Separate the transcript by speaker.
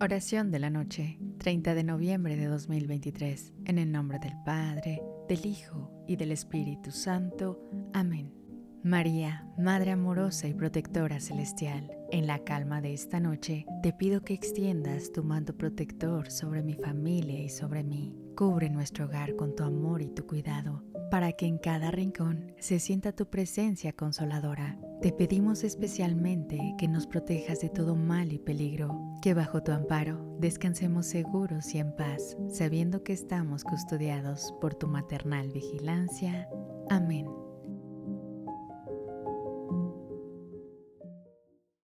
Speaker 1: Oración de la noche, 30 de noviembre de 2023, en el nombre del Padre, del Hijo y del Espíritu Santo. Amén. María, Madre amorosa y protectora celestial, en la calma de esta noche, te pido que extiendas tu manto protector sobre mi familia y sobre mí. Cubre nuestro hogar con tu amor y tu cuidado, para que en cada rincón se sienta tu presencia consoladora te pedimos especialmente que nos protejas de todo mal y peligro, que bajo tu amparo descansemos seguros y en paz, sabiendo que estamos custodiados por tu maternal vigilancia. Amén.